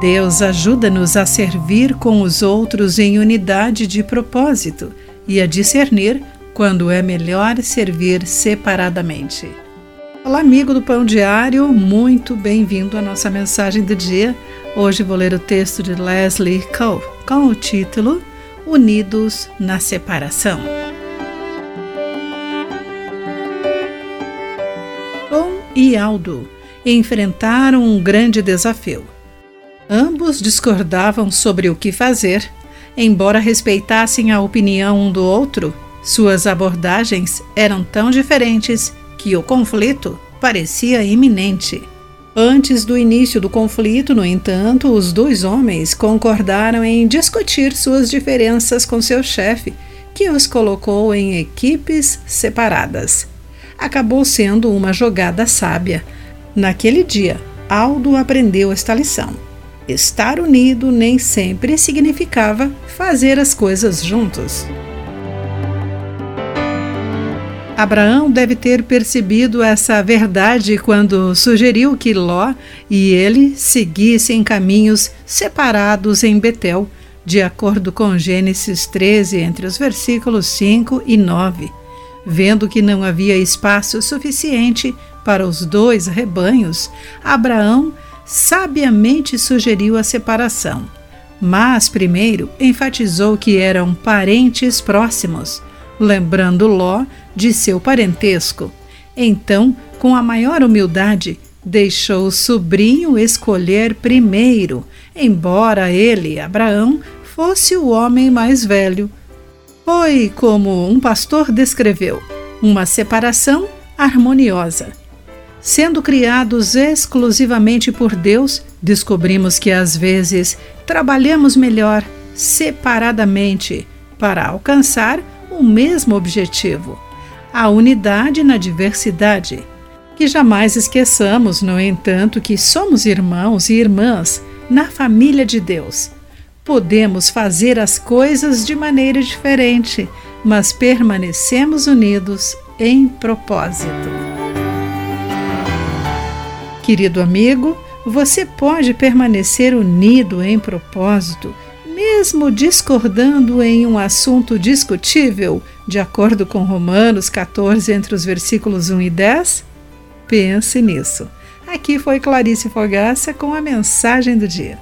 Deus ajuda-nos a servir com os outros em unidade de propósito e a discernir quando é melhor servir separadamente. Olá, amigo do Pão Diário, muito bem-vindo à nossa mensagem do dia. Hoje vou ler o texto de Leslie Cole com o título Unidos na Separação. Tom e Aldo enfrentaram um grande desafio Ambos discordavam sobre o que fazer. Embora respeitassem a opinião um do outro, suas abordagens eram tão diferentes que o conflito parecia iminente. Antes do início do conflito, no entanto, os dois homens concordaram em discutir suas diferenças com seu chefe, que os colocou em equipes separadas. Acabou sendo uma jogada sábia. Naquele dia, Aldo aprendeu esta lição estar unido nem sempre significava fazer as coisas juntos. Abraão deve ter percebido essa verdade quando sugeriu que Ló e ele seguissem caminhos separados em Betel, de acordo com Gênesis 13, entre os versículos 5 e 9. Vendo que não havia espaço suficiente para os dois rebanhos, Abraão sabiamente sugeriu a separação, mas primeiro enfatizou que eram parentes próximos, lembrando Ló de seu parentesco. Então, com a maior humildade, deixou o sobrinho escolher primeiro, embora ele, Abraão, fosse o homem mais velho. Foi como um pastor descreveu: uma separação harmoniosa. Sendo criados exclusivamente por Deus, descobrimos que às vezes trabalhamos melhor separadamente para alcançar o mesmo objetivo, a unidade na diversidade. Que jamais esqueçamos, no entanto, que somos irmãos e irmãs na família de Deus. Podemos fazer as coisas de maneira diferente, mas permanecemos unidos em propósito. Querido amigo, você pode permanecer unido em propósito, mesmo discordando em um assunto discutível, de acordo com Romanos 14, entre os versículos 1 e 10? Pense nisso. Aqui foi Clarice Fogaça com a mensagem do dia.